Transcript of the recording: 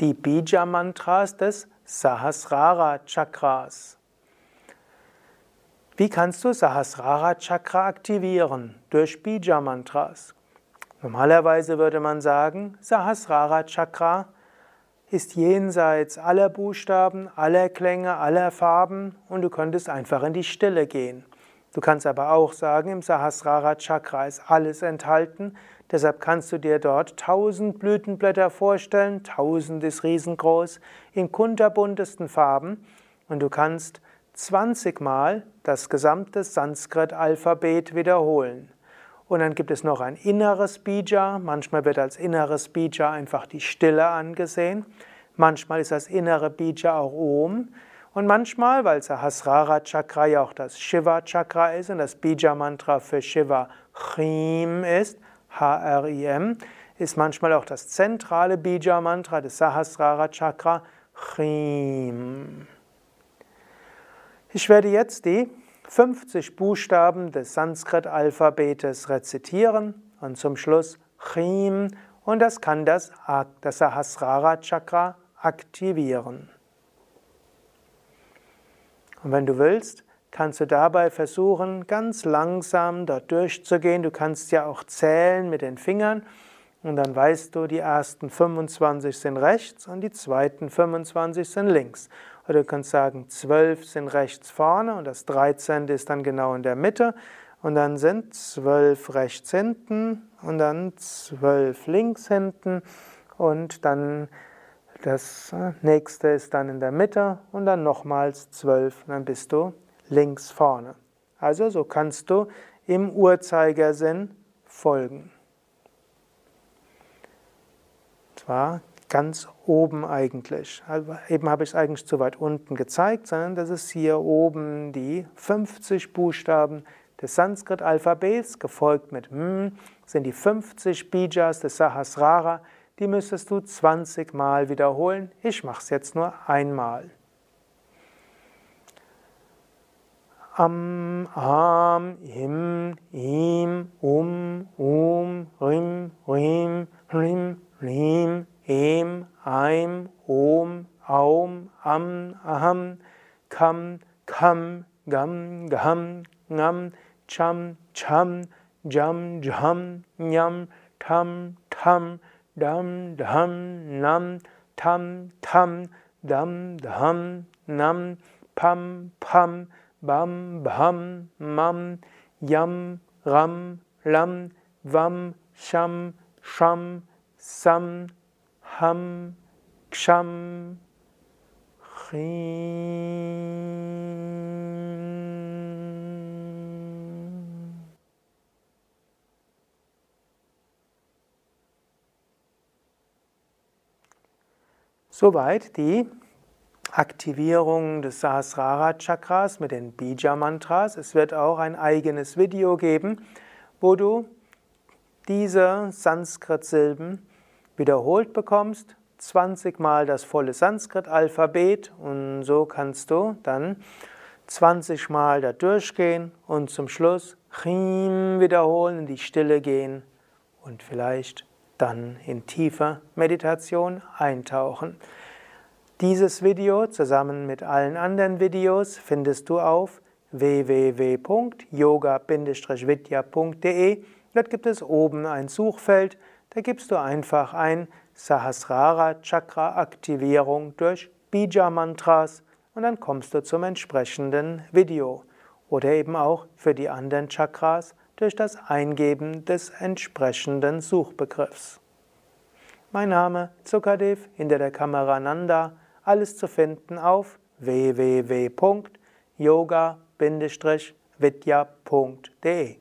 die Bija-Mantras des Sahasrara Chakras. Wie kannst du Sahasrara Chakra aktivieren? Durch Bija-Mantras. Normalerweise würde man sagen, Sahasrara Chakra ist jenseits aller Buchstaben, aller Klänge, aller Farben und du könntest einfach in die Stille gehen. Du kannst aber auch sagen, im Sahasrara Chakra ist alles enthalten, deshalb kannst du dir dort tausend Blütenblätter vorstellen, tausend ist riesengroß, in kunterbuntesten Farben und du kannst 20 Mal das gesamte Sanskrit-Alphabet wiederholen. Und dann gibt es noch ein inneres Bija. Manchmal wird als inneres Bija einfach die Stille angesehen. Manchmal ist das innere Bija auch Om. Und manchmal, weil Sahasrara Chakra ja auch das Shiva Chakra ist und das Bija Mantra für Shiva Chrim ist, H-R-I-M, ist manchmal auch das zentrale Bija Mantra des Sahasrara Chakra Chrim. Ich werde jetzt die 50 Buchstaben des Sanskrit-Alphabetes rezitieren und zum Schluss Chim und das kann das, das Sahasrara Chakra aktivieren. Und wenn du willst, kannst du dabei versuchen, ganz langsam dort durchzugehen. Du kannst ja auch zählen mit den Fingern und dann weißt du, die ersten 25 sind rechts und die zweiten 25 sind links. Oder du kannst sagen, zwölf sind rechts vorne und das 13. ist dann genau in der Mitte. Und dann sind zwölf rechts hinten und dann zwölf links hinten. Und dann das nächste ist dann in der Mitte und dann nochmals zwölf. Und dann bist du links vorne. Also so kannst du im Uhrzeigersinn folgen. Zwar ganz oben eigentlich. Eben habe ich es eigentlich zu weit unten gezeigt, sondern das ist hier oben die 50 Buchstaben des Sanskrit-Alphabets, gefolgt mit M, sind die 50 Bijas des Sahasrara. Die müsstest du 20 Mal wiederholen. Ich mache es jetzt nur einmal. Am, Am, Im, Im, Um, Um, Rim, Rim, Rim, Rim, Em, Eim, Om, Aum, Am, Aham, Kam, Kam, Gam, Gam, Ngam, Cham, Cham, Jam, Jam, Nyam, Tam, Tam, dum dum num tum tum. Dum dum num pum pum. Bum bum mum. Yum rum lum. Vum sham shum sum hum sham. khim. Soweit die Aktivierung des Sahasrara Chakras mit den Bija Mantras. Es wird auch ein eigenes Video geben, wo du diese Sanskrit-Silben wiederholt bekommst, 20 Mal das volle Sanskrit-Alphabet und so kannst du dann 20 Mal da durchgehen und zum Schluss Chim wiederholen, in die Stille gehen und vielleicht dann in tiefe Meditation eintauchen. Dieses Video zusammen mit allen anderen Videos findest du auf www.yoga-vidya.de. Dort gibt es oben ein Suchfeld da gibst du einfach ein Sahasrara Chakra Aktivierung durch Bija Mantras und dann kommst du zum entsprechenden Video oder eben auch für die anderen Chakras durch das Eingeben des entsprechenden Suchbegriffs. Mein Name Zukadev, hinter der Kamera Nanda, alles zu finden auf www.yoga-vidya.de